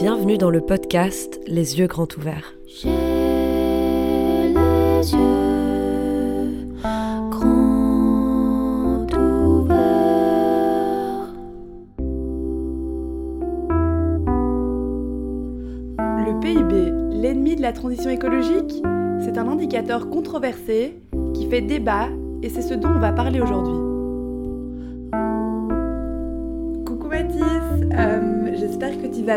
Bienvenue dans le podcast Les yeux grands ouverts. Le PIB, l'ennemi de la transition écologique C'est un indicateur controversé qui fait débat et c'est ce dont on va parler aujourd'hui.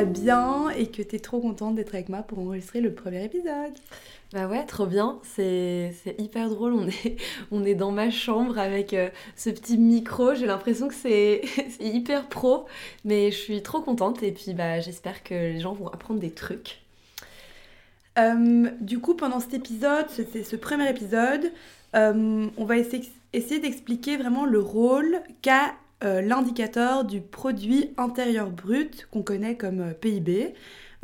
Bien et que tu es trop contente d'être avec moi pour enregistrer le premier épisode. Bah ouais, trop bien, c'est hyper drôle, on est, on est dans ma chambre avec euh, ce petit micro, j'ai l'impression que c'est hyper pro, mais je suis trop contente et puis bah j'espère que les gens vont apprendre des trucs. Euh, du coup, pendant cet épisode, ce- c'est ce premier épisode, euh, on va essayer, essayer d'expliquer vraiment le rôle qu'a euh, l'indicateur du produit intérieur brut, qu'on connaît comme euh, PIB,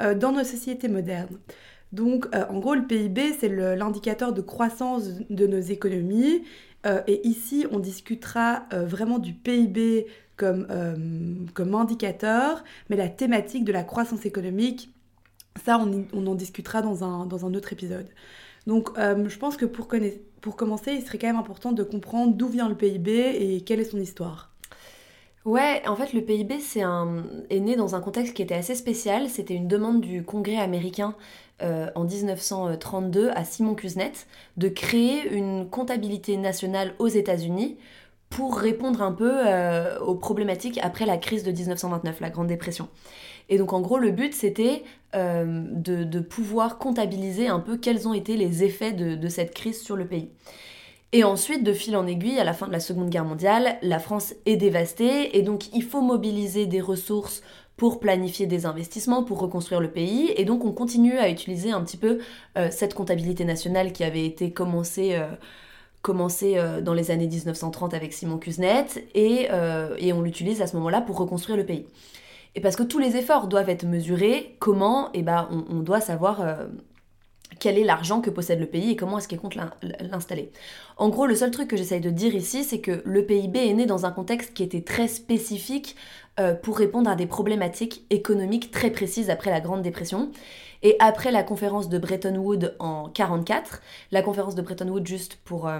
euh, dans nos sociétés modernes. Donc, en gros, le PIB, c'est l'indicateur de croissance de nos économies. Et ici, on discutera vraiment du PIB comme, comme indicateur, mais la thématique de la croissance économique ça, on, on en discutera dans un, dans un autre épisode. Donc, je pense que pour, pour commencer, il serait quand même important de comprendre d'où vient le PIB et quelle est son histoire. Ouais, en fait, le PIB est né dans un contexte qui était assez spécial. C'était une demande du Congrès américain euh, en 1932 à Simon Kuznets de créer une comptabilité nationale aux États-Unis pour répondre un peu euh, aux problématiques après la crise de 1929, la Grande Dépression. Et donc en gros, le but c'était euh, de, pouvoir comptabiliser un peu quels ont été les effets de cette crise sur le pays. Et ensuite, de fil en aiguille, à la fin de la Seconde Guerre mondiale, la France est dévastée et donc il faut mobiliser des ressources pour planifier des investissements, pour reconstruire le pays. Et donc on continue à utiliser un petit peu euh, cette comptabilité nationale qui avait été commencée, euh, commencée euh, dans les années 1930 avec Simon Kuznets et, et on l'utilise à ce moment-là pour reconstruire le pays. Et parce que tous les efforts doivent être mesurés, comment Eh ben, on, doit savoir quel est l'argent que possède le pays et comment est-ce qu'il compte l'in- l'installer. En gros, le seul truc que j'essaye de dire ici, c'est que le PIB est né dans un contexte qui était très spécifique euh, pour répondre à des problématiques économiques très précises après la Grande Dépression. Et après la conférence de Bretton Woods en 1944, la conférence de Bretton Woods, juste pour, euh,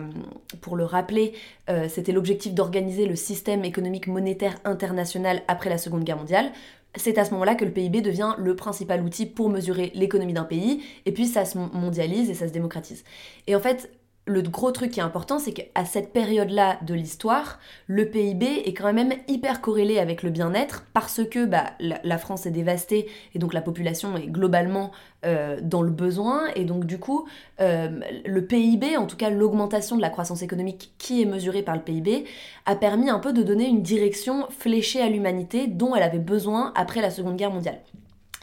pour le rappeler, euh, c'était l'objectif d'organiser le système économique monétaire international après la Seconde Guerre mondiale. C'est à ce moment-là que le PIB devient le principal outil pour mesurer l'économie d'un pays, et puis ça se mondialise et ça se démocratise. Et en fait, le gros truc qui est important, c'est qu'à cette période-là de l'histoire, le PIB est quand même hyper corrélé avec le bien-être parce que bah, la, France est dévastée et donc la population est globalement euh, dans le besoin. Et donc du coup, euh, le PIB, en tout cas l'augmentation de la croissance économique qui est mesurée par le PIB, a permis un peu de donner une direction fléchée à l'humanité dont elle avait besoin après la Seconde Guerre mondiale.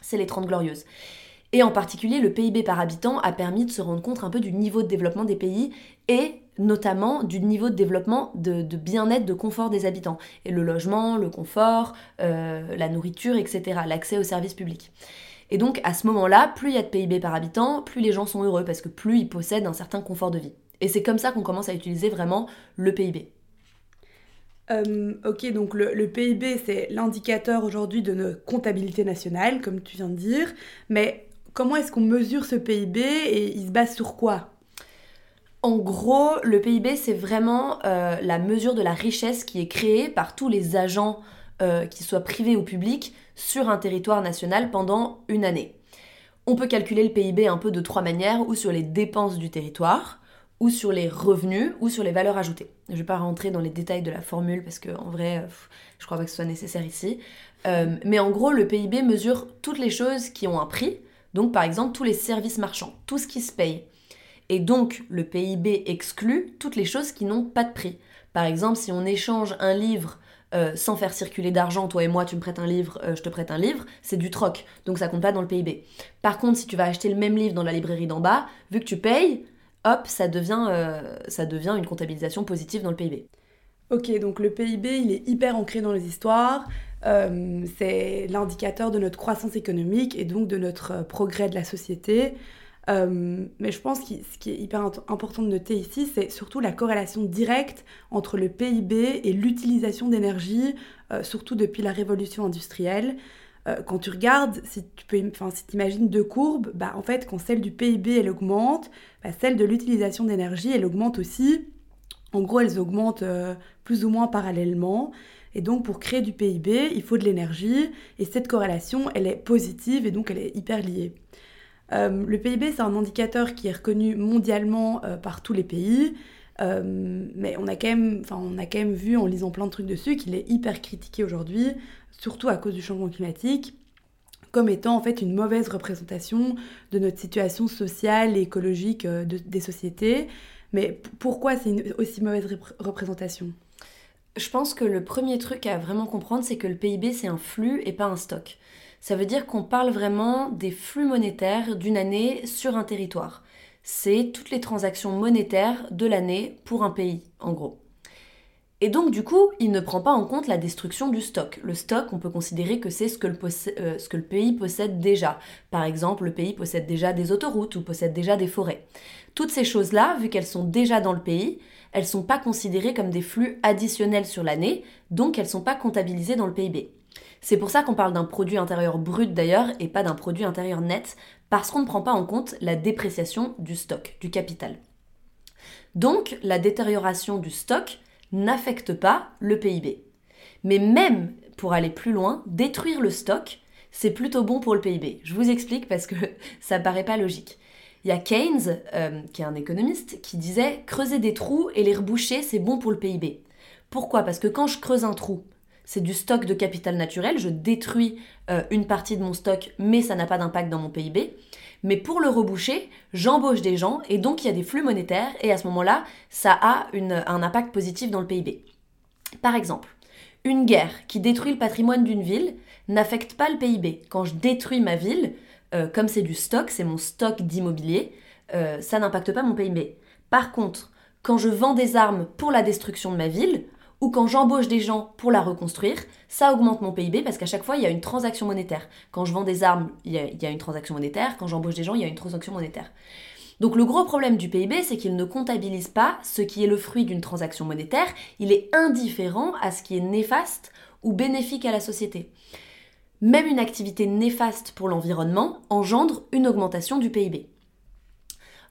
C'est les 30 glorieuses. Et en particulier, le PIB par habitant a permis de se rendre compte un peu du niveau de développement des pays et notamment du niveau de développement de, bien-être, de confort des habitants. Et le logement, le confort, euh, la nourriture, etc., l'accès aux services publics. Et donc à ce moment-là, plus il y a de PIB par habitant, plus les gens sont heureux parce que plus ils possèdent un certain confort de vie. Et c'est comme ça qu'on commence à utiliser vraiment le PIB. Euh, ok, donc le, le PIB, c'est l'indicateur aujourd'hui de notre comptabilité nationale, comme tu viens de dire. Mais comment est-ce qu'on mesure ce PIB et il se base sur quoi? En gros, le PIB, c'est vraiment euh, la mesure de la richesse qui est créée par tous les agents, euh, qu'ils soient privés ou publics, sur un territoire national pendant une année. On peut calculer le PIB un peu de trois manières, ou sur les dépenses du territoire, ou sur les revenus, ou sur les valeurs ajoutées. Je ne vais pas rentrer dans les détails de la formule parce que en vrai, pff, je crois pas que ce soit nécessaire ici. Euh, mais en gros, le PIB mesure toutes les choses qui ont un prix, donc par exemple tous les services marchands, tout ce qui se paye. Et donc, le PIB exclut toutes les choses qui n'ont pas de prix. Par exemple, si on échange un livre euh, sans faire circuler d'argent, toi et moi, tu me prêtes un livre, euh, je te prête un livre, c'est du troc. Donc ça compte pas dans le PIB. Par contre, si tu vas acheter le même livre dans la librairie d'en bas, vu que tu payes, hop, ça devient, euh, ça devient une comptabilisation positive dans le PIB. Ok, donc le PIB, il est hyper ancré dans les histoires. Euh, c'est l'indicateur de notre croissance économique et donc de notre euh, progrès de la société. Euh, mais je pense que ce qui est hyper important de noter ici, c'est surtout la corrélation directe entre le PIB et l'utilisation d'énergie, surtout depuis la révolution industrielle. quand tu regardes, si tu peux, si imagines deux courbes, bah, en fait, quand celle du PIB, elle augmente, bah, celle de l'utilisation d'énergie, elle augmente aussi. En gros, elles augmentent euh, plus ou moins parallèlement. Et donc, pour créer du PIB, il faut de l'énergie. Et cette corrélation, elle est positive et donc elle est hyper liée. Euh, le PIB, c'est un indicateur qui est reconnu mondialement par tous les pays. mais on a, quand même, on a quand même vu en lisant plein de trucs dessus qu'il est hyper critiqué aujourd'hui surtout à cause du changement climatique, comme étant en fait une mauvaise représentation de notre situation sociale et écologique euh, des sociétés. Mais pourquoi c'est une aussi mauvaise représentation? Je pense que le premier truc à vraiment comprendre, c'est que le PIB, c'est un flux et pas un stock. Ça veut dire qu'on parle vraiment des flux monétaires d'une année sur un territoire. C'est toutes les transactions monétaires de l'année pour un pays, en gros. Et donc du coup, il ne prend pas en compte la destruction du stock. Le stock, on peut considérer que c'est ce, que le euh, ce que le pays possède déjà. Par exemple, le pays possède déjà des autoroutes ou possède déjà des forêts. Toutes ces choses-là, vu qu'elles sont déjà dans le pays, elles ne sont pas considérées comme des flux additionnels sur l'année, donc elles ne sont pas comptabilisées dans le PIB. C'est pour ça qu'on parle d'un produit intérieur brut d'ailleurs et pas d'un produit intérieur net, parce qu'on ne prend pas en compte la dépréciation du stock, du capital. Donc la détérioration du stock, n'affecte pas le PIB. Mais même pour aller plus loin, détruire le stock, c'est plutôt bon pour le PIB. Je vous explique parce que ça paraît pas logique. Il y a Keynes, euh, qui est un économiste, qui disait creuser des trous et les reboucher, c'est bon pour le PIB. Pourquoi? Parce que quand je creuse un trou, c'est du stock de capital naturel, je détruis euh, une partie de mon stock, mais ça n'a pas d'impact dans mon PIB. Mais pour le reboucher, j'embauche des gens et donc il y a des flux monétaires et à ce moment-là, ça a un impact positif dans le PIB. Par exemple, une guerre qui détruit le patrimoine d'une ville n'affecte pas le PIB. Quand je détruis ma ville, euh, comme c'est du stock, c'est mon stock d'immobilier, euh, ça n'impacte pas mon PIB. Par contre, quand je vends des armes pour la destruction de ma ville, ou quand j'embauche des gens pour la reconstruire, ça augmente mon PIB parce qu'à chaque fois, il y a une transaction monétaire. Quand je vends des armes, il y a, une transaction monétaire. Quand j'embauche des gens, il y a une transaction monétaire. Donc le gros problème du PIB, c'est qu'il ne comptabilise pas ce qui est le fruit d'une transaction monétaire. Il est indifférent à ce qui est néfaste ou bénéfique à la société. Même une activité néfaste pour l'environnement engendre une augmentation du PIB.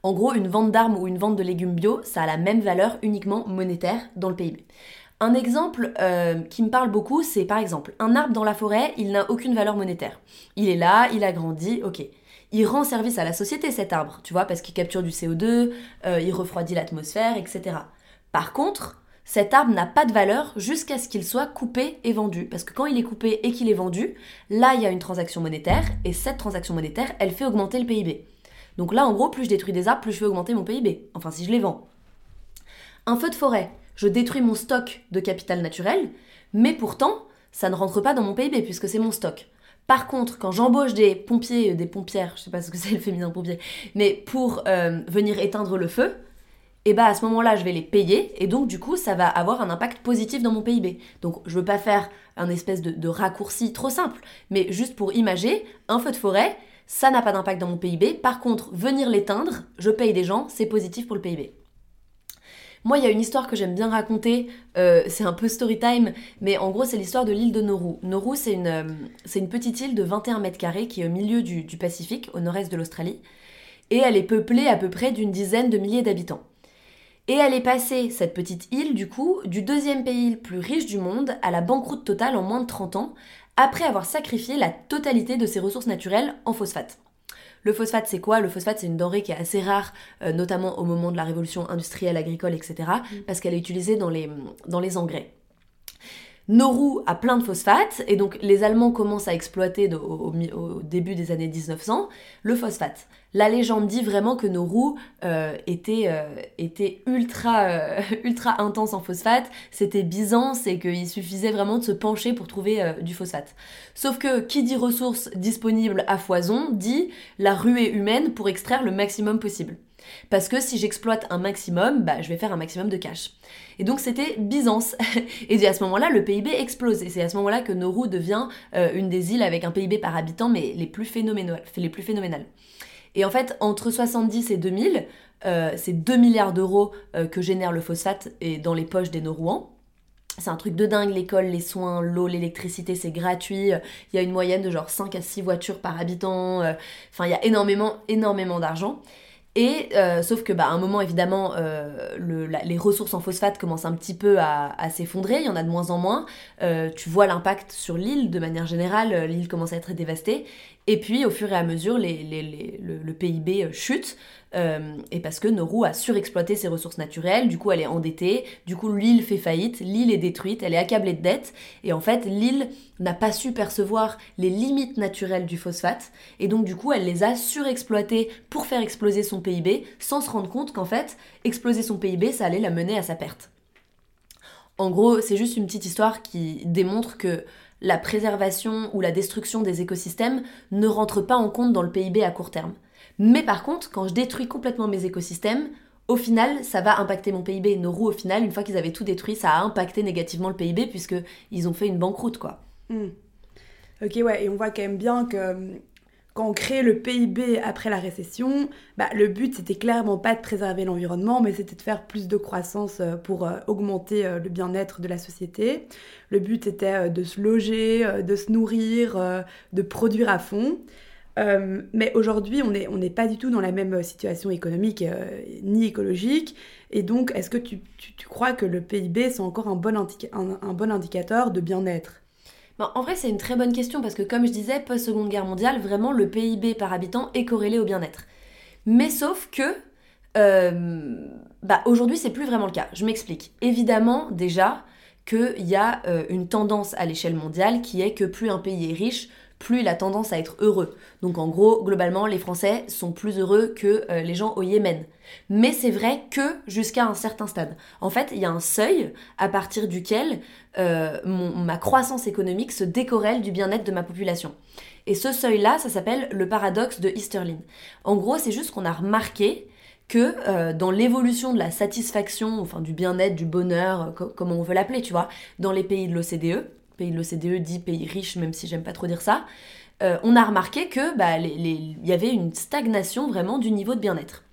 En gros, une vente d'armes ou une vente de légumes bio, ça a la même valeur uniquement monétaire dans le PIB. Un exemple euh, qui me parle beaucoup, c'est par exemple un arbre dans la forêt, il n'a aucune valeur monétaire. Il est là, il a grandi, ok. Il rend service à la société cet arbre, tu vois, parce qu'il capture du CO2, euh, il refroidit l'atmosphère, etc. Par contre, cet arbre n'a pas de valeur jusqu'à ce qu'il soit coupé et vendu. Parce que quand il est coupé et qu'il est vendu, là, il y a une transaction monétaire, et cette transaction monétaire, elle fait augmenter le PIB. Donc là, en gros, plus je détruis des arbres, plus je fais augmenter mon PIB. Enfin, si je les vends. Un feu de forêt, je détruis mon stock de capital naturel, mais pourtant, ça ne rentre pas dans mon PIB puisque c'est mon stock. Par contre, quand j'embauche des pompiers, des pompières, je sais pas ce que c'est le féminin pompier, mais pour euh, venir éteindre le feu, eh bah à ce moment-là, je vais les payer et donc du coup, ça va avoir un impact positif dans mon PIB. Donc je veux pas faire un espèce de, de raccourci trop simple, mais juste pour imager, un feu de forêt, ça n'a pas d'impact dans mon PIB. Par contre, venir l'éteindre, je paye des gens, c'est positif pour le PIB. Moi, il y a une histoire que j'aime bien raconter, euh, c'est un peu story time, mais en gros, c'est l'histoire de l'île de Nauru. Nauru, c'est une, euh, petite île de 21 mètres carrés qui est au milieu du, du Pacifique, au nord-est de l'Australie, et elle est peuplée à peu près d'une dizaine de milliers d'habitants. Et elle est passée, cette petite île, du coup, du deuxième pays le plus riche du monde à la banqueroute totale en moins de 30 ans, après avoir sacrifié la totalité de ses ressources naturelles en phosphate. Le phosphate, c'est quoi? Le phosphate, c'est une denrée qui est assez rare, euh, notamment au moment de la révolution industrielle, agricole, etc., mm. parce qu'elle est utilisée dans les, dans les engrais. Nauru a plein de phosphate, et donc les Allemands commencent à exploiter au, début des années 1900 le phosphate. La légende dit vraiment que Nauru euh, était, euh, était ultra, euh, ultra intense en phosphate, c'était Byzance et qu'il suffisait vraiment de se pencher pour trouver du phosphate. Sauf que qui dit ressources disponibles à foison dit la ruée humaine pour extraire le maximum possible. Parce que si j'exploite un maximum, bah, je vais faire un maximum de cash. Et donc c'était Byzance. et à ce moment-là, le PIB explose. Et c'est à ce moment-là que Nauru devient euh, une des îles avec un PIB par habitant, mais les plus, phénoménales. Et en fait, entre 70 et 2000, euh, c'est 2 milliards d'euros euh, que génère le phosphate et dans les poches des Nauruans. c'est un truc de dingue, l'école, les soins, l'eau, l'électricité, c'est gratuit. Il y a une moyenne de genre 5 à 6 voitures par habitant. euh, Enfin, il y a énormément, énormément d'argent. Et euh, sauf que, bah, à un moment, évidemment, euh, les ressources en phosphate commencent un petit peu à, s'effondrer. Il y en a de moins en moins. Euh, tu vois l'impact sur l'île de manière générale. L'île commence à être dévastée. Et puis, au fur et à mesure, le, le PIB chute. Euh, et parce que Nauru a surexploité ses ressources naturelles. Du coup, elle est endettée. Du coup, l'île fait faillite. L'île est détruite. Elle est accablée de dettes. Et en fait, l'île n'a pas su percevoir les limites naturelles du phosphate. Et donc, du coup, elle les a surexploitées pour faire exploser son PIB sans se rendre compte qu'en fait, exploser son PIB, ça allait la mener à sa perte. En gros, c'est juste une petite histoire qui démontre que la préservation ou la destruction des écosystèmes ne rentre pas en compte dans le PIB à court terme. Mais par contre, quand je détruis complètement mes écosystèmes, au final, ça va impacter mon PIB. Nauru, au final, une fois qu'ils avaient tout détruit, ça a impacté négativement le PIB puisque ils ont fait une banqueroute, quoi. Hmm. Ok, ouais, et on voit quand même bien que hum, quand on crée le PIB après la récession, bah, le but c'était clairement pas de préserver l'environnement, mais c'était de faire plus de croissance euh, pour euh, augmenter euh, le bien-être de la société. Le but était euh, de se loger, euh, de se nourrir, euh, de produire à fond. Euh, mais aujourd'hui, on n'est pas du tout dans la même situation économique euh, ni écologique. Et donc, est-ce que tu, crois que le PIB, c'est encore un bon indicateur de bien-être? Ben, en vrai, c'est une très bonne question parce que, comme je disais, post-seconde guerre mondiale, vraiment le PIB par habitant est corrélé au bien-être. Mais sauf que, euh, bah, aujourd'hui, c'est plus vraiment le cas. Je m'explique. Évidemment, déjà, qu'il y a euh, une tendance à l'échelle mondiale qui est que plus un pays est riche, plus il a tendance à être heureux. Donc en gros, globalement, les Français sont plus heureux que euh, les gens au Yémen. Mais c'est vrai que jusqu'à un certain stade. En fait, il y a un seuil à partir duquel euh, ma croissance économique se décorrèle du bien-être de ma population. Et ce seuil-là, ça s'appelle le paradoxe de Easterlin. En gros, c'est juste qu'on a remarqué que euh, dans l'évolution de la satisfaction, enfin du bien-être, du bonheur, co- comment on veut l'appeler, tu vois, dans les pays de l'OCDE, pays de l'OCDE dit pays riches, même si j'aime pas trop dire ça, euh, on a remarqué que bah, les- y avait une stagnation vraiment du niveau de bien-être.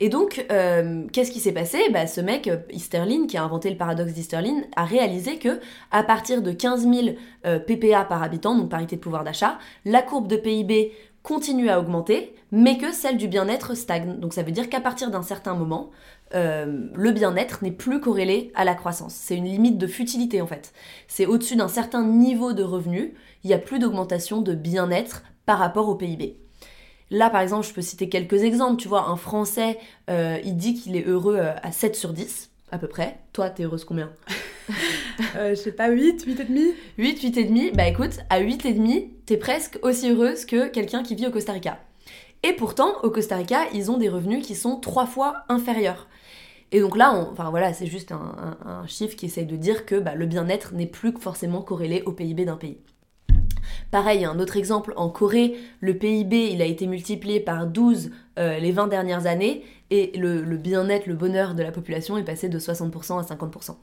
Et donc, euh, qu'est-ce qui s'est passé? Bah, Ce mec, euh, Easterlin, qui a inventé le paradoxe d'Easterlin, a réalisé que à partir de 15 000 euh, PPA par habitant, donc parité de pouvoir d'achat, la courbe de PIB continue à augmenter, mais que celle du bien-être stagne. Donc ça veut dire qu'à partir d'un certain moment, euh, le bien-être n'est plus corrélé à la croissance. C'est une limite de futilité en fait. C'est au-dessus d'un certain niveau de revenu, il n'y a plus d'augmentation de bien-être par rapport au PIB. Là, par exemple, je peux citer quelques exemples. Tu vois, un Français, euh, il dit qu'il est heureux euh, à 7 sur 10, à peu près. Toi, t'es heureuse combien? Euh, Je sais pas, 8, 8 et demi? 8, 8 et demi, bah écoute, à 8 et demi, t'es presque aussi heureuse que quelqu'un qui vit au Costa Rica. Et pourtant, au Costa Rica, ils ont des revenus qui sont trois fois inférieurs. Et donc là, on- enfin voilà, c'est juste un, un- un chiffre qui essaye de dire que bah, le bien-être n'est plus forcément corrélé au PIB d'un pays. Pareil, un autre exemple, en Corée, le PIB il a été multiplié par 12 euh, les 20 dernières années et le, bien-être, le bonheur de la population est passé de 60% à 50%.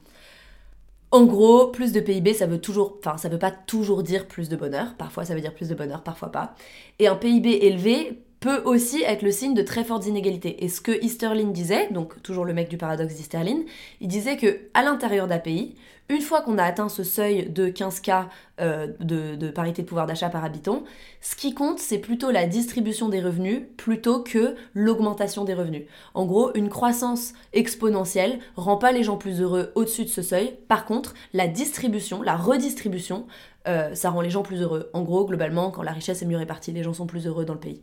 En gros, plus de PIB, ça veut toujours, enfin, ça veut pas toujours dire plus de bonheur. Parfois, ça veut dire plus de bonheur, parfois pas. Et un PIB élevé peut aussi être le signe de très fortes inégalités. Et ce que Easterlin disait, donc toujours le mec du paradoxe d'Easterlin, il disait que à l'intérieur d'un pays, une fois qu'on a atteint ce seuil de 15K euh, de, parité de pouvoir d'achat par habitant, ce qui compte, c'est plutôt la distribution des revenus plutôt que l'augmentation des revenus. En gros, une croissance exponentielle rend pas les gens plus heureux au-dessus de ce seuil. Par contre, la distribution, la redistribution, euh, ça rend les gens plus heureux. En gros, globalement, quand la richesse est mieux répartie, les gens sont plus heureux dans le pays.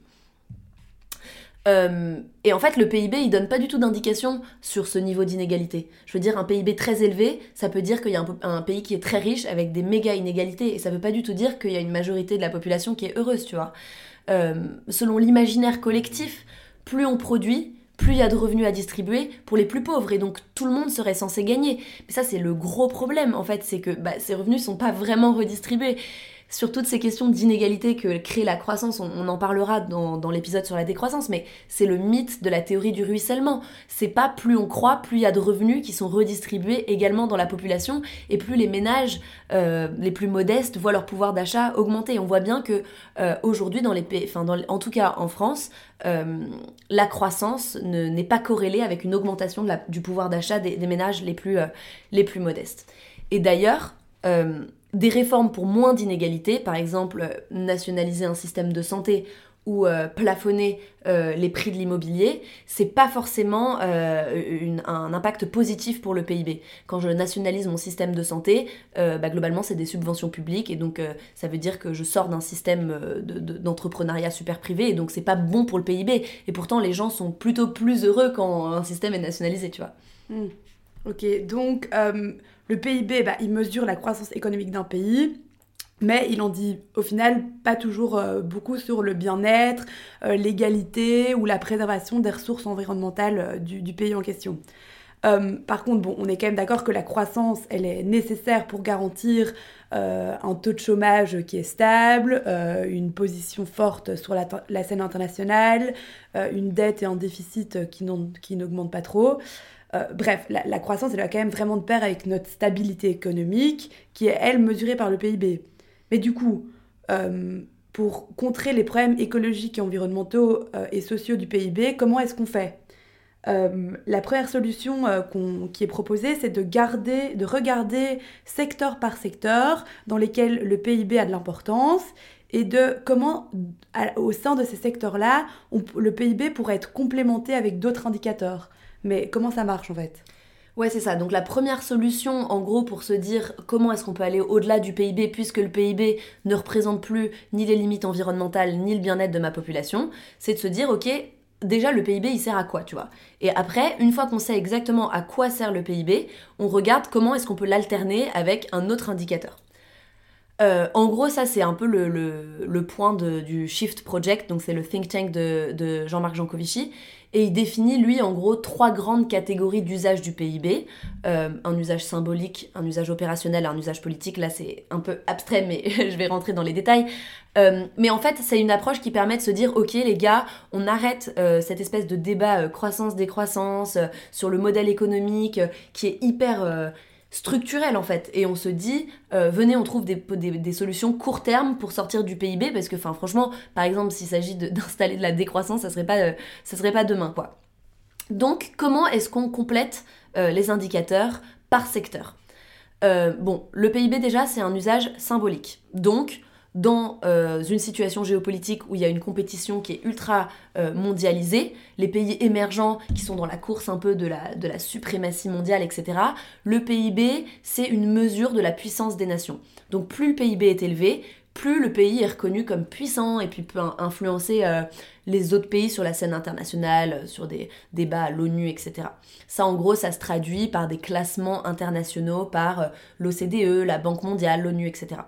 Euh, et en fait, le PIB, il donne pas du tout d'indication sur ce niveau d'inégalité. Je veux dire, un PIB très élevé, ça peut dire qu'il y a un, pays qui est très riche avec des méga inégalités. Et ça veut pas du tout dire qu'il y a une majorité de la population qui est heureuse, tu vois. Euh, selon l'imaginaire collectif, plus on produit, plus il y a de revenus à distribuer pour les plus pauvres. Et donc, tout le monde serait censé gagner. Mais ça, c'est le gros problème, en fait, c'est que bah, ces revenus sont pas vraiment redistribués. Sur toutes ces questions d'inégalité que crée la croissance. On, en parlera dans, l'épisode sur la décroissance, mais c'est le mythe de la théorie du ruissellement. C'est pas plus on croit, plus il y a de revenus qui sont redistribués également dans la population, et plus les ménages euh, les plus modestes voient leur pouvoir d'achat augmenter. On voit bien que euh, aujourd'hui, dans les pays, en tout cas en France, euh, la croissance n'est pas corrélée avec une augmentation du pouvoir d'achat des, ménages les plus modestes. Et d'ailleurs, des réformes pour moins d'inégalités, par exemple nationaliser un système de santé ou euh, plafonner euh, les prix de l'immobilier, c'est pas forcément euh, un impact positif pour le PIB. Quand je nationalise mon système de santé, bah, globalement c'est des subventions publiques et donc ça veut dire que je sors d'un système d'entrepreneuriat super privé et donc c'est pas bon pour le PIB. Et pourtant les gens sont plutôt plus heureux quand un système est nationalisé, tu vois. Hmm. Ok, donc le PIB, bah, il mesure la croissance économique d'un pays, mais il en dit au final pas toujours euh, beaucoup sur le bien-être, euh, l'égalité ou la préservation des ressources environnementales euh, du, pays en question. par contre, bon, on est quand même d'accord que la croissance, elle est nécessaire pour garantir un taux de chômage qui est stable, une position forte sur la, scène internationale, une dette et un déficit qui n'augmentent pas trop. Euh, bref, la, croissance, elle va quand même vraiment de pair avec notre stabilité économique, qui est, elle, mesurée par le PIB. Mais du coup, euh, pour contrer les problèmes écologiques environnementaux euh, et sociaux du PIB, comment est-ce qu'on fait? La première solution qui est proposée, c'est de, garder, de regarder secteur par secteur dans lesquels le PIB a de l'importance et de comment, au sein de ces secteurs-là, le PIB pourrait être complémenté avec d'autres indicateurs. Mais comment ça marche en fait? Ouais, c'est ça. Donc la première solution, en gros, pour se dire comment est-ce qu'on peut aller au-delà du PIB, puisque le PIB ne représente plus ni les limites environnementales, ni le bien-être de ma population, c'est de se dire, ok, déjà le PIB, il sert à quoi, tu vois? Et après, une fois qu'on sait exactement à quoi sert le PIB, on regarde comment est-ce qu'on peut l'alterner avec un autre indicateur. Euh, en gros, ça, c'est un peu le, point du Shift Project, donc c'est le think tank de, de Jean-Marc Jancovici, et il définit, lui, en gros, trois grandes catégories d'usage du PIB. Euh, un usage symbolique, un usage opérationnel un usage politique. Là, c'est un peu abstrait, mais je vais rentrer dans les détails. Euh, mais en fait, c'est une approche qui permet de se dire, ok les gars, on arrête euh, cette espèce de débat croissance-décroissance sur le modèle économique qui est hyper structurel en fait. Et on se dit, euh, venez, on trouve des, solutions court terme pour sortir du PIB, parce que enfin, franchement, par exemple, s'il s'agit d'installer de, la décroissance, ça serait pas, euh, serait pas demain quoi. Donc, comment est-ce qu'on complète euh, les indicateurs par secteur? Bon, le PIB déjà, c'est un usage symbolique. Donc, dans euh, une situation géopolitique où il y a une compétition qui est ultra euh, mondialisée, les pays émergents qui sont dans la course un peu de la, suprématie mondiale, etc., le PIB, c'est une mesure de la puissance des nations. Donc plus le PIB est élevé, plus le pays est reconnu comme puissant et puis peut influencer euh, les autres pays sur la scène internationale, sur des débats à l'ONU, etc. Ça, en gros, ça se traduit par des classements internationaux, par l'OCDE, la Banque mondiale, l'ONU, etc.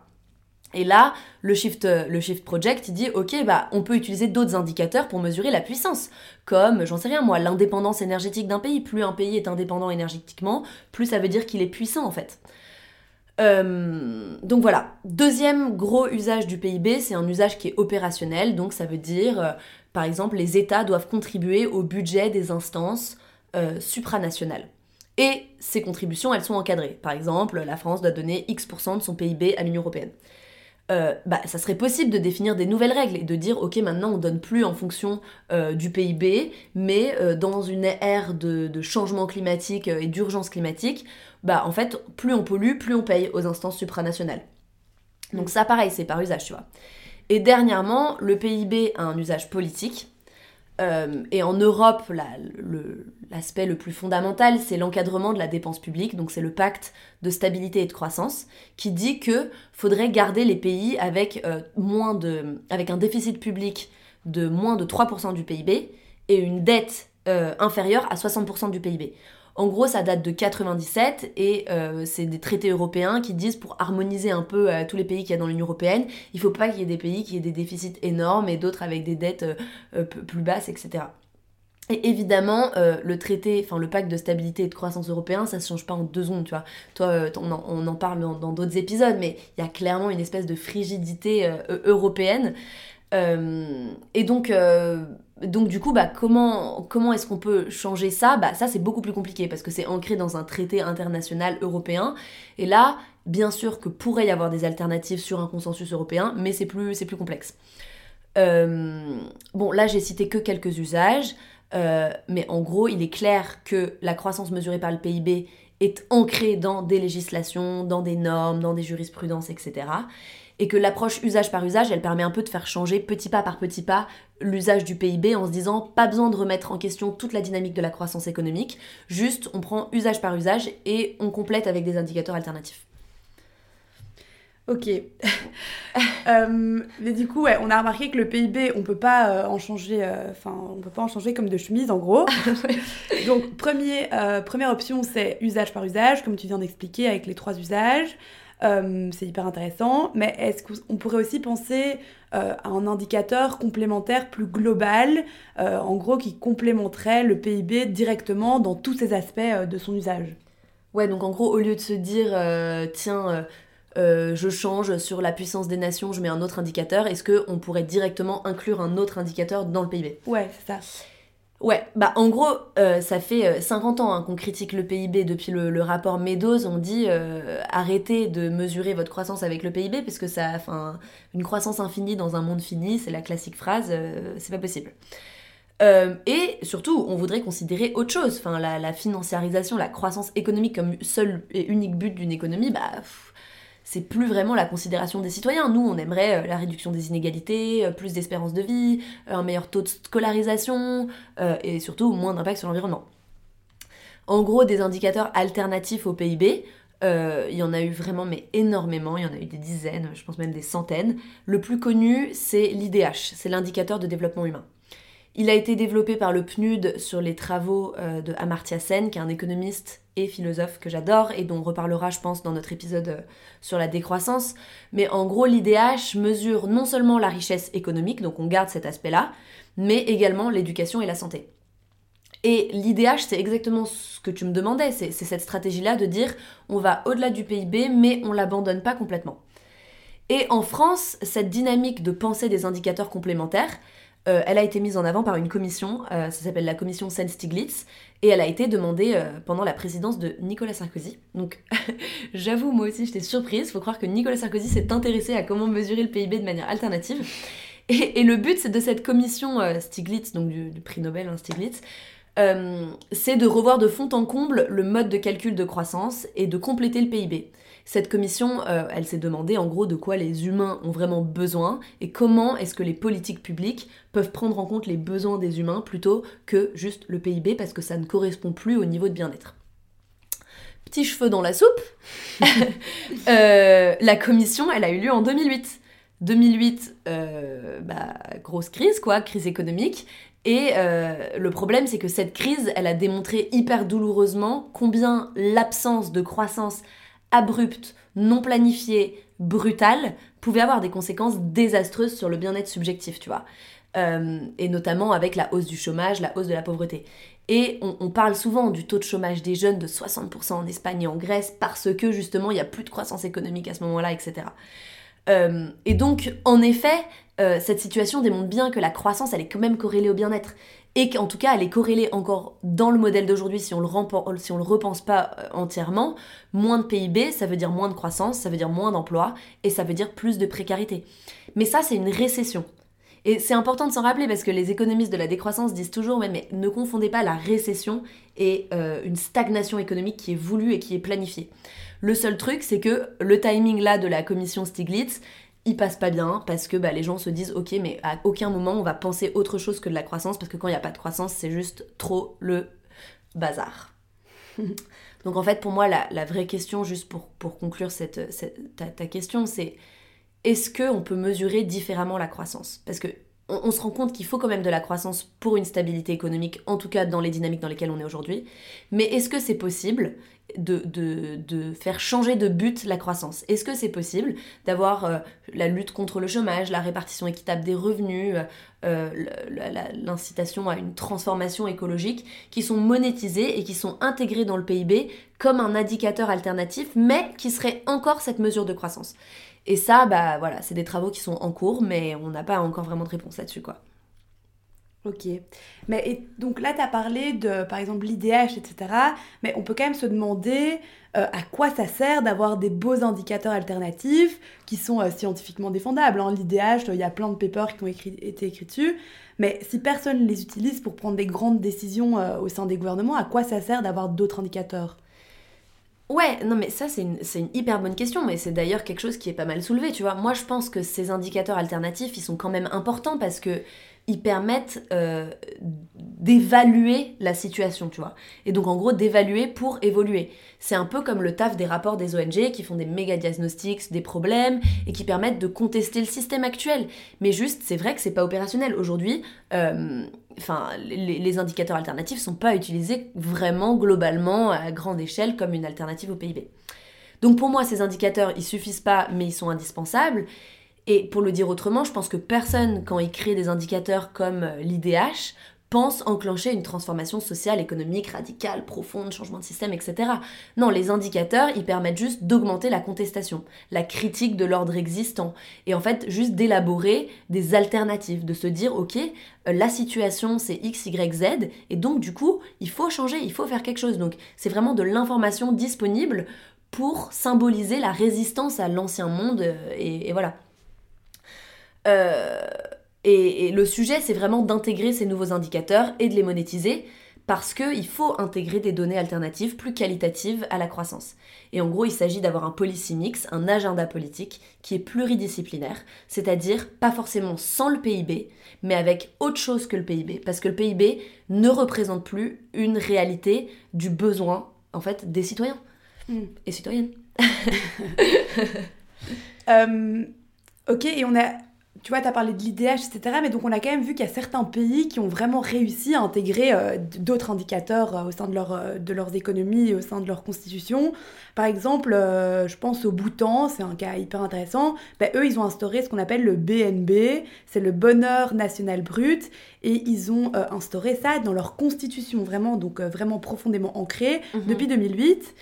Et là, le Shift, Shift Project, dit, ok, bah, on peut utiliser d'autres indicateurs pour mesurer la puissance, comme, j'en sais rien moi, l'indépendance énergétique d'un pays. Plus un pays est indépendant énergétiquement, plus ça veut dire qu'il est puissant en fait. Euh, donc voilà, deuxième gros usage du PIB, c'est un usage qui est opérationnel, donc ça veut dire, euh, par exemple, les États doivent contribuer au budget des instances euh, supranationales. Et ces contributions, elles sont encadrées. Par exemple, la France doit donner X% de son PIB à l'Union européenne. Euh, bah, ça serait possible de définir des nouvelles règles et de dire ok maintenant on donne plus en fonction euh, du PIB mais euh, dans une ère de, changement climatique et d'urgence climatique bah en fait plus on pollue plus on paye aux instances supranationales. Donc ça pareil c'est par usage tu vois. Et dernièrement le PIB a un usage politique euh, et en Europe, l'aspect le, plus fondamental, c'est l'encadrement de la dépense publique, donc c'est le pacte de stabilité et de croissance, qui dit que faudrait garder les pays avec, euh, un déficit public de moins de 3% du PIB et une dette euh, inférieure à 60% du PIB. En gros, ça date de 97 et euh, c'est des traités européens qui disent pour harmoniser un peu euh, tous les pays qu'il y a dans l'Union européenne, il faut pas qu'il y ait des pays qui aient des déficits énormes et d'autres avec des dettes euh, plus basses, etc. Et évidemment, le traité, enfin le pacte de stabilité et de croissance européen, ça se change pas en deux secondes, tu vois. Toi, on, en, parle dans d'autres épisodes, mais il y a clairement une espèce de frigidité euh, et donc, donc du coup, bah, comment, comment est-ce qu'on peut changer ça? Bah ça, c'est beaucoup plus compliqué parce que c'est ancré dans un traité international européen. Et là, bien sûr que pourrait y avoir des alternatives sur un consensus européen, mais c'est plus, plus complexe. bon, là, j'ai cité que quelques usages. Euh, mais en gros, il est clair que la croissance mesurée par le PIB est ancrée dans des législations, dans des normes, dans des jurisprudences, etc. Et que l'approche usage par usage, elle permet un peu de faire changer petit pas par petit pas l'usage du PIB en se disant pas besoin de remettre en question toute la dynamique de la croissance économique, juste on prend usage par usage et on complète avec des indicateurs alternatifs. Ok. Euh, mais du coup, ouais, on a remarqué que le PIB, on peut pas euh, en changer, euh, enfin, on peut pas en changer comme de chemise, en gros. Donc, premier, première option, c'est usage par usage, comme tu viens d'expliquer avec les trois usages. C'est hyper intéressant. Mais est-ce qu'on pourrait aussi penser à un indicateur complémentaire plus global, en gros, qui complémenterait le PIB directement dans tous ses aspects de son usage? Ouais, donc en gros, au lieu de se dire, tiens, euh, je change sur la puissance des nations, je mets un autre indicateur, est-ce qu'on pourrait directement inclure un autre indicateur dans le PIB Ouais, c'est ça. Ouais, bah en gros, euh, ça fait 50 euh, ans hein, qu'on critique le PIB depuis le, rapport Meadows. On dit arrêtez de mesurer votre croissance avec le PIB parce que ça, enfin, une croissance infinie dans un monde fini, c'est la classique phrase, c'est pas possible. et surtout, on voudrait considérer autre chose. Enfin, la, financiarisation, la croissance économique comme seul et unique but d'une économie, bah c'est plus vraiment la considération des citoyens. Nous, on aimerait euh, la réduction des inégalités, euh, plus d'espérance de vie, euh, un meilleur taux de scolarisation et surtout moins d'impact sur l'environnement. En gros, des indicateurs alternatifs au PIB, il y en a eu vraiment mais énormément, il y en a eu des dizaines, je pense même des centaines. Le plus connu, c'est l'IDH, c'est l'indicateur de développement humain. Il a été développé par le PNUD sur les travaux euh, de Amartya Sen, qui est un économiste et philosophe que j'adore et dont on reparlera, je pense, dans notre épisode euh, sur la décroissance. Mais en gros, l'IDH mesure non seulement la richesse économique, donc on garde cet aspect-là, mais également l'éducation et la santé. Et l'IDH, c'est exactement ce que tu me demandais, c'est cette stratégie-là de dire on va au-delà du PIB, mais on l'abandonne pas complètement. Et en France, cette dynamique de penser des indicateurs complémentaires, euh, elle a été mise en avant par une commission, euh, ça s'appelle la commission Sen-Stiglitz, et elle a été demandée euh, pendant la présidence de Nicolas Sarkozy. Donc j'avoue, moi aussi j'étais surprise, faut croire que Nicolas Sarkozy s'est intéressé à comment mesurer le PIB de manière alternative. Et, le but de cette commission Stiglitz, donc du, prix Nobel hein, Stiglitz, c'est de revoir de fond en comble le mode de calcul de croissance et de compléter le PIB. Cette commission, euh, elle s'est demandé en gros de quoi les humains ont vraiment besoin et comment est-ce que les politiques publiques peuvent prendre en compte les besoins des humains plutôt que juste le PIB parce que ça ne correspond plus au niveau de bien-être. Petit cheveu dans la soupe, euh, la commission, elle a eu lieu en 2008. 2008, euh, bah, grosse crise, quoi, crise économique. Et le problème, c'est que cette crise, elle a démontré hyper douloureusement combien l'absence de croissance abrupte, non planifiée, brutale, pouvait avoir des conséquences désastreuses sur le bien-être subjectif, tu vois. Euh, et notamment avec la hausse du chômage, la hausse de la pauvreté. Et on, parle souvent du taux de chômage des jeunes de 60% en Espagne et en Grèce parce que justement il n'y a plus de croissance économique à ce moment-là, etc. Euh, et donc, en effet, euh, cette situation démontre bien que la croissance, elle est quand même corrélée au bien-être et qu'en tout cas elle est corrélée encore dans le modèle d'aujourd'hui si on le le repense pas euh, entièrement, moins de PIB, ça veut dire moins de croissance, ça veut dire moins d'emplois et ça veut dire plus de précarité. Mais ça c'est une récession. Et c'est important de s'en rappeler parce que les économistes de la décroissance disent toujours mais, ne confondez pas la récession et euh, une stagnation économique qui est voulue et qui est planifiée. Le seul truc c'est que le timing là de la commission Stiglitz, il passe pas bien parce que bah, les gens se disent ok mais à aucun moment on va penser autre chose que de la croissance parce que quand il n'y a pas de croissance c'est juste trop le bazar. Donc en fait pour moi la, vraie question juste pour, pour conclure cette, ta, question c'est est-ce qu'on peut mesurer différemment la croissance? Parce que on, se rend compte qu'il faut quand même de la croissance pour une stabilité économique, en tout cas dans les dynamiques dans lesquelles on est aujourd'hui. Mais est-ce que c'est possible de, faire changer de but la croissance? Est-ce que c'est possible d'avoir euh, la lutte contre le chômage, la répartition équitable des revenus, euh, l'incitation à une transformation écologique qui sont monétisées et qui sont intégrées dans le PIB comme un indicateur alternatif, mais qui serait encore cette mesure de croissance? Et ça, bah voilà, c'est des travaux qui sont en cours, mais on n'a pas encore vraiment de réponse là-dessus, quoi. Ok. Mais donc là, tu as parlé de, par exemple, l'IDH, etc. Mais on peut quand même se demander euh, à quoi ça sert d'avoir des beaux indicateurs alternatifs qui sont euh, scientifiquement défendables. Hein. L'IDH, il y a plein de papers qui ont été écrits dessus. Mais si personne ne les utilise pour prendre des grandes décisions euh, au sein des gouvernements, à quoi ça sert d'avoir d'autres indicateurs? Ouais, non mais ça c'est une, une, hyper bonne question, mais c'est d'ailleurs quelque chose qui est pas mal soulevé, tu vois. Moi je pense que ces indicateurs alternatifs, ils sont quand même importants parce que ils permettent euh, d'évaluer la situation, tu vois. Et donc en gros d'évaluer pour évoluer. C'est un peu comme le taf des rapports des ONG qui font des méga diagnostics des problèmes et qui permettent de contester le système actuel. Mais juste, c'est vrai que c'est pas opérationnel. Aujourd'hui, euh, enfin, les, les, indicateurs alternatifs sont pas utilisés vraiment globalement à grande échelle comme une alternative au PIB. Donc pour moi, ces indicateurs, ils suffisent pas, mais ils sont indispensables. Et pour le dire autrement, je pense que personne, quand il crée des indicateurs comme euh, l'IDH, pense enclencher une transformation sociale, économique, radicale, profonde, changement de système, etc. Non, les indicateurs, ils permettent juste d'augmenter la contestation, la critique de l'ordre existant, et en fait juste d'élaborer des alternatives, de se dire, ok, euh, la situation c'est X, Y, Z, et donc du coup, il faut changer, il faut faire quelque chose. Donc c'est vraiment de l'information disponible pour symboliser la résistance à l'ancien monde, euh, et voilà. Euh, et, le sujet, c'est vraiment d'intégrer ces nouveaux indicateurs et de les monétiser parce qu'il faut intégrer des données alternatives plus qualitatives à la croissance. Et en gros, il s'agit d'avoir un policy mix, un agenda politique qui est pluridisciplinaire, c'est-à-dire pas forcément sans le PIB, mais avec autre chose que le PIB, parce que le PIB ne représente plus une réalité du besoin, en fait, des citoyens hmm. et citoyennes. Euh, ok, et on a tu vois, tu as parlé de l'IDH, etc. Mais donc, on a quand même vu qu'il y a certains pays qui ont vraiment réussi à intégrer euh, d'autres indicateurs euh, au sein de, leur, euh, de leurs économies, au sein de leur constitution. Par exemple, je pense au Bhoutan, c'est un cas hyper intéressant. Ben, eux, ils ont instauré ce qu'on appelle le BNB, c'est le bonheur national brut. Et ils ont instauré ça dans leur constitution, vraiment, donc vraiment profondément ancré, mhm. depuis 2008.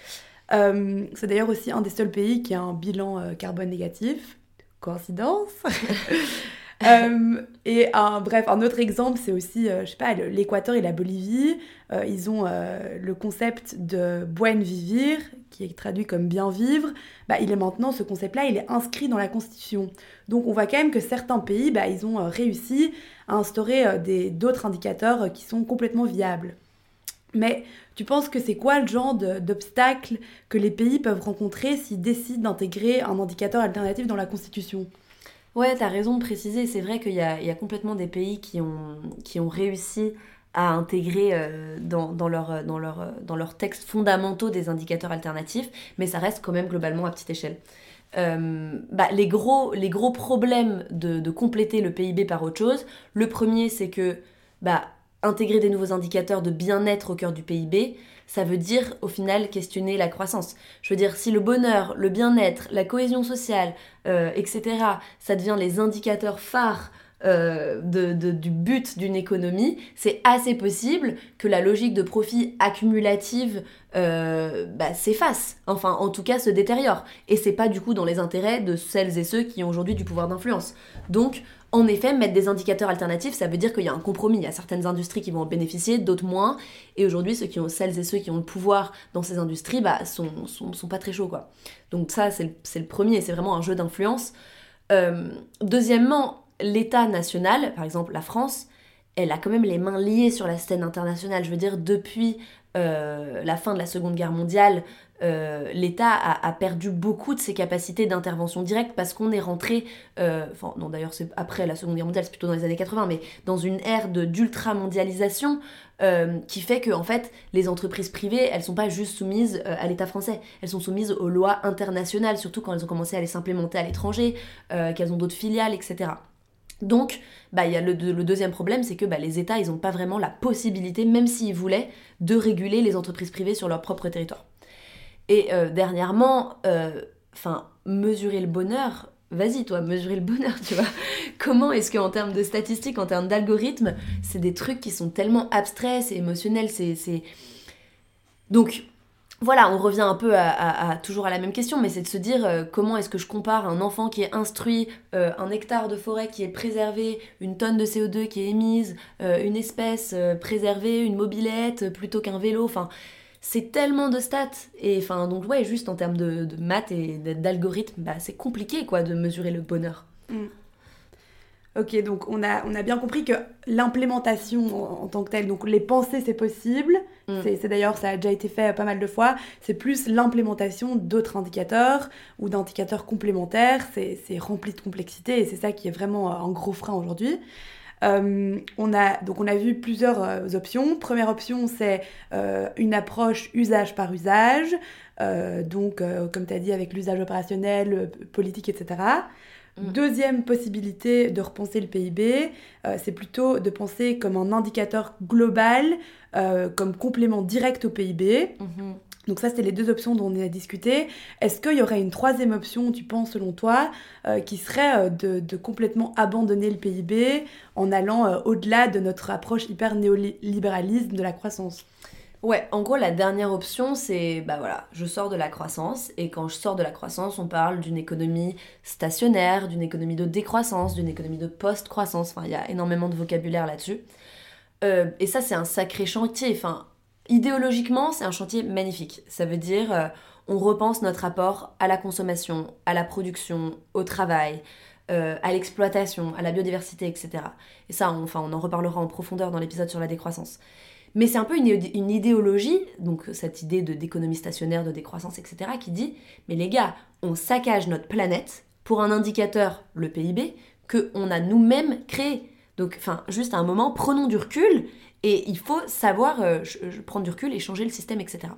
c'est d'ailleurs aussi un des seuls pays qui a un bilan carbone négatif coïncidence euh, et un, bref, un autre exemple, c'est aussi, euh, je sais pas, l'Équateur et la Bolivie. Euh, ils ont le concept de buen vivir, qui est traduit comme bien vivre. Bah, il est maintenant, ce concept-là, il est inscrit dans la Constitution. Donc on voit quand même que certains pays, bah, ils ont réussi à instaurer d'autres indicateurs qui sont complètement viables. Mais tu penses que c'est quoi le genre d'obstacle que les pays peuvent rencontrer s'ils décident d'intégrer un indicateur alternatif dans la Constitution? Ouais, tu as raison de préciser. C'est vrai qu'il y, a, complètement des pays qui ont, qui ont réussi à intégrer euh, dans, dans, leur, dans, leur, dans leurs textes fondamentaux des indicateurs alternatifs, mais ça reste quand même globalement à petite échelle. Euh, bah, les, gros, problèmes de, de, compléter le PIB par autre chose, le premier c'est que bah, intégrer des nouveaux indicateurs de bien-être au cœur du PIB, ça veut dire au final questionner la croissance. Je veux dire, si le bonheur, le bien-être, la cohésion sociale, euh, etc., ça devient les indicateurs phares euh, du but d'une économie, c'est assez possible que la logique de profit accumulative euh, bah, s'efface, enfin en tout cas se détériore. Et c'est pas du coup dans les intérêts de celles et ceux qui ont aujourd'hui du pouvoir d'influence. Donc en effet, mettre des indicateurs alternatifs, ça veut dire qu'il y a un compromis. Il y a certaines industries qui vont en bénéficier, d'autres moins. Et aujourd'hui, ceux qui ont, celles et ceux qui ont le pouvoir dans ces industries, bah, sont, sont, pas très chauds, quoi. Donc ça, c'est le, premier, c'est vraiment un jeu d'influence. Euh, deuxièmement, l'État national, par exemple la France, elle a quand même les mains liées sur la scène internationale. Je veux dire, depuis euh, la fin de la Seconde Guerre mondiale, euh, l'État a, perdu beaucoup de ses capacités d'intervention directe parce qu'on est rentré, euh, enfin non d'ailleurs c'est après la Seconde Guerre mondiale, c'est plutôt dans les années 80, mais dans une ère d'ultra-mondialisation qui fait que en fait les entreprises privées, elles sont pas juste soumises à l'État français, elles sont soumises aux lois internationales, surtout quand elles ont commencé à les s'implémenter à l'étranger, qu'elles ont d'autres filiales, etc. Donc, bah, y a le, le deuxième problème, c'est que bah, les États, ils n'ont pas vraiment la possibilité, même s'ils voulaient, de réguler les entreprises privées sur leur propre territoire. Et euh, dernièrement, euh, enfin, mesurer le bonheur, vas-y toi, mesurer le bonheur, tu vois. Comment est-ce qu'en termes de statistiques, en termes d'algorithmes, c'est des trucs qui sont tellement abstraits, c'est émotionnel, c'est... Donc, voilà, on revient un peu à, toujours à la même question, mais c'est de se dire euh, comment est-ce que je compare un enfant qui est instruit, un hectare de forêt qui est préservé, une tonne de CO2 qui est émise, une espèce préservée, une mobilette plutôt qu'un vélo, enfin c'est tellement de stats et enfin donc ouais juste en termes de, maths et d'algorithmes, bah, c'est compliqué quoi de mesurer le bonheur. Mm. Ok, donc on a, on a bien compris que l'implémentation en, tant que telle, donc les pensées c'est possible, mm. c'est d'ailleurs ça a déjà été fait pas mal de fois, c'est plus l'implémentation d'autres indicateurs ou d'indicateurs complémentaires, c'est rempli de complexité et c'est ça qui est vraiment un gros frein aujourd'hui. Euh, on a, donc on a vu plusieurs euh, options. Première option, c'est euh, une approche usage par usage, donc comme tu as dit avec l'usage opérationnel, politique, etc. Mm. Deuxième possibilité de repenser le PIB, c'est plutôt de penser comme un indicateur global, comme complément direct au PIB. Mm-hmm. Donc ça, c'était les deux options dont on a discuté. Est-ce qu'il y aurait une troisième option, tu penses, selon toi, euh, qui serait de, de, complètement abandonner le PIB en allant au-delà de notre approche hyper néolibéralisme de la croissance? Ouais, en gros, la dernière option, c'est, bah voilà, je sors de la croissance, et quand je sors de la croissance, on parle d'une économie stationnaire, d'une économie de décroissance, d'une économie de post-croissance, enfin, il y a énormément de vocabulaire là-dessus. Euh, et ça, c'est un sacré chantier, enfin, idéologiquement, c'est un chantier magnifique. Ça veut dire, euh, on repense notre rapport à la consommation, à la production, au travail, euh, à l'exploitation, à la biodiversité, etc. Et ça, enfin, on en reparlera en profondeur dans l'épisode sur la décroissance. Mais c'est un peu une, idéologie, donc cette idée de d'économie stationnaire, de décroissance, etc., qui dit, mais les gars, on saccage notre planète pour un indicateur, le PIB, que on a nous-mêmes créé. Donc, enfin, juste à un moment, prenons du recul et il faut savoir euh, prendre du recul et changer le système, etc.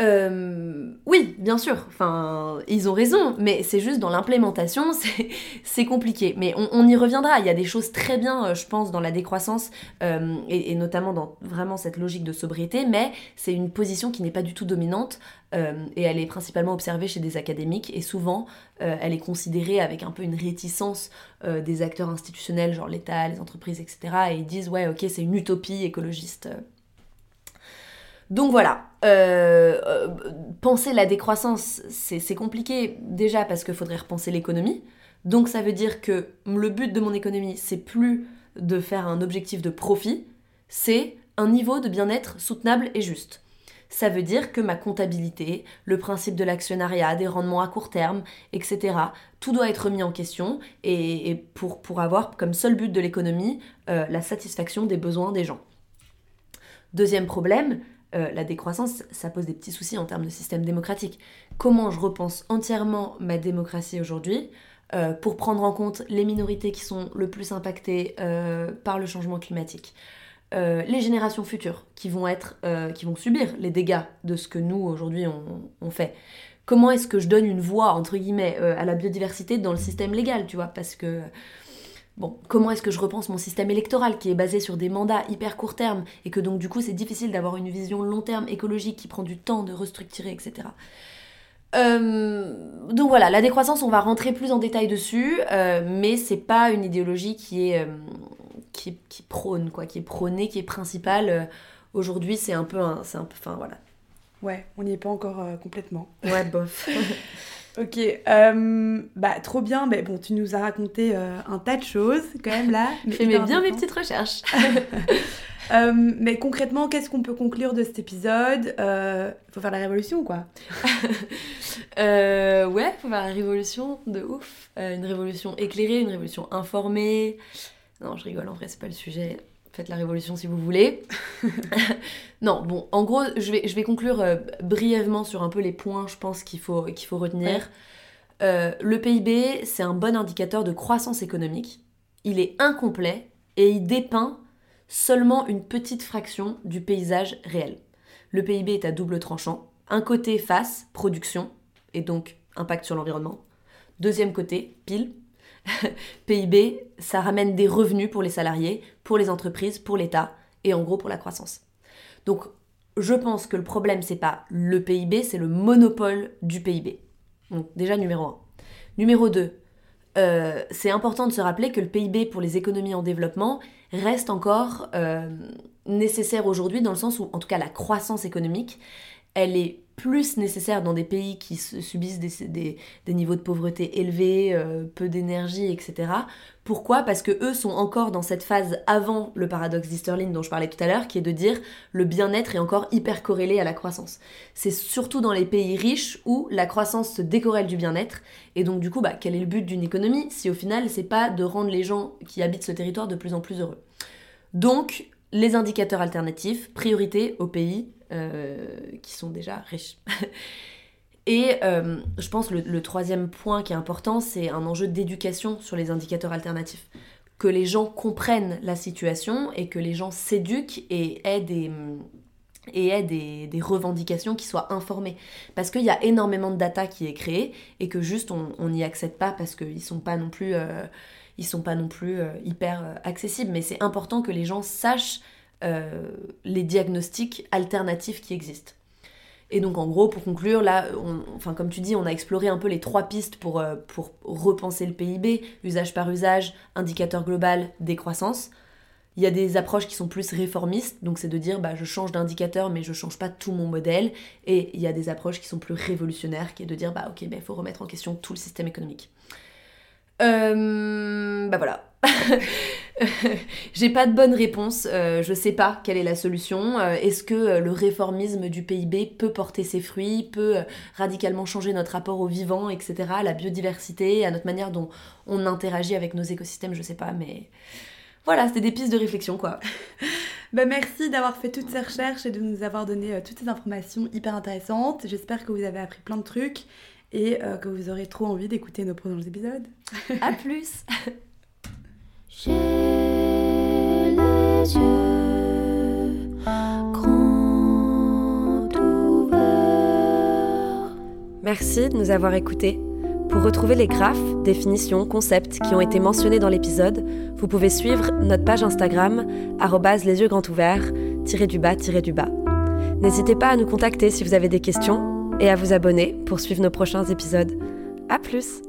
Euh, oui, bien sûr, enfin, ils ont raison, mais c'est juste dans l'implémentation, c'est compliqué. Mais on, y reviendra, il y a des choses très bien, euh, je pense, dans la décroissance, euh, et, notamment dans vraiment cette logique de sobriété, mais c'est une position qui n'est pas du tout dominante, et elle est principalement observée chez des académiques, et souvent, elle est considérée avec un peu une réticence des acteurs institutionnels, genre l'État, les entreprises, etc., et ils disent, ouais, ok, c'est une utopie écologiste. Donc voilà, euh, euh, penser la décroissance, c'est compliqué déjà parce qu'il faudrait repenser l'économie. Donc ça veut dire que le but de mon économie, c'est plus de faire un objectif de profit, c'est un niveau de bien-être soutenable et juste. Ça veut dire que ma comptabilité, le principe de l'actionnariat, des rendements à court terme, etc., tout doit être mis en question pour, avoir comme seul but de l'économie euh, la satisfaction des besoins des gens. Deuxième problème, euh, la décroissance, ça pose des petits soucis en termes de système démocratique. Comment je repense entièrement ma démocratie aujourd'hui euh, pour prendre en compte les minorités qui sont le plus impactées euh, par le changement climatique les générations futures qui vont être, qui vont subir les dégâts de ce que nous aujourd'hui on, fait. Comment est-ce que je donne une voix entre guillemets à la biodiversité dans le système légal, tu vois? Parce que Bon, comment est-ce que je repense mon système électoral qui est basé sur des mandats hyper court terme et que donc du coup c'est difficile d'avoir une vision long terme écologique qui prend du temps de restructurer, etc. Euh, donc voilà, la décroissance, on va rentrer plus en détail dessus, euh, mais c'est pas une idéologie qui est, euh, qui, qui, prône, quoi, qui est prônée, qui est principale. Aujourd'hui, c'est un peu un, c'est un peu, enfin voilà. Ouais, on n'y est pas encore complètement. Ouais, bof. Ok, euh, bah trop bien. Mais bon, tu nous as raconté euh, un tas de choses quand même là. J'aimais bien mes petites recherches. Euh, mais concrètement, qu'est-ce qu'on peut conclure de cet épisode Il faut faire la révolution, quoi? ouais, faut faire la révolution de ouf. une révolution éclairée, une révolution informée. Non, je rigole. En vrai, c'est pas le sujet faites la révolution si vous voulez. non, bon, en gros, je vais, je vais conclure euh, brièvement sur un peu les points, je pense, qu'il faut, qu'il faut retenir. Euh, le PIB, c'est un bon indicateur de croissance économique. Il est incomplet et il dépeint seulement une petite fraction du paysage réel. Le PIB est à double tranchant. Un côté face, production, et donc impact sur l'environnement. Deuxième côté, pile, PIB, ça ramène des revenus pour les salariés, pour les entreprises, pour l'État et en gros pour la croissance. Donc je pense que le problème c'est pas le PIB, c'est le monopole du PIB. Donc déjà numéro 1. Numéro 2, euh, c'est important de se rappeler que le PIB pour les économies en développement reste encore euh, nécessaire aujourd'hui dans le sens où en tout cas la croissance économique, elle est plus nécessaire dans des pays qui subissent des, niveaux de pauvreté élevés, euh, peu d'énergie, etc. Pourquoi? Parce que eux sont encore dans cette phase avant le paradoxe d'Easterlin dont je parlais tout à l'heure, qui est de dire le bien-être est encore hyper corrélé à la croissance. C'est surtout dans les pays riches où la croissance se décorrèle du bien-être. Et donc du coup, bah, quel est le but d'une économie si au final c'est pas de rendre les gens qui habitent ce territoire de plus en plus heureux? Donc les indicateurs alternatifs, priorité aux pays euh, qui sont déjà riches. Et euh, je pense le, le troisième point qui est important, c'est un enjeu d'éducation sur les indicateurs alternatifs. Que les gens comprennent la situation et que les gens s'éduquent et aient des, et des, revendications qui soient informées. Parce qu'il y a énormément de data qui est créée et que juste on n'y accède pas parce qu'ils sont pas non plus, euh, ils sont pas non plus hyper accessibles. Mais c'est important que les gens sachent euh, les diagnostics alternatifs qui existent. Et donc en gros, pour conclure, là, enfin comme tu dis, on a exploré un peu les trois pistes pour, euh, pour repenser le PIB, usage par usage, indicateur global, décroissance. Il y a des approches qui sont plus réformistes, donc c'est de dire bah, je change d'indicateur mais je change pas tout mon modèle. Et il y a des approches qui sont plus révolutionnaires, qui est de dire bah ok, il bah, faut remettre en question tout le système économique. Euh, bah voilà. J'ai pas de bonne réponse. Euh, je sais pas quelle est la solution. Euh, est-ce que euh, le réformisme du PIB peut porter ses fruits, peut radicalement changer notre rapport au vivant, etc., à la biodiversité, à notre manière dont on interagit avec nos écosystèmes Je sais pas, mais voilà, c'était des pistes de réflexion, quoi. bah merci d'avoir fait toutes ces recherches et de nous avoir donné toutes ces informations hyper intéressantes. J'espère que vous avez appris plein de trucs et que vous aurez trop envie d'écouter nos prochains épisodes. à plus J'ai les yeux grands ouverts. Merci de nous avoir écoutés. Pour retrouver les graphes, définitions, concepts qui ont été mentionnés dans l'épisode, vous pouvez suivre notre page Instagram les yeux grands ouverts du bas du bas. N'hésitez pas à nous contacter si vous avez des questions et à vous abonner pour suivre nos prochains épisodes. A plus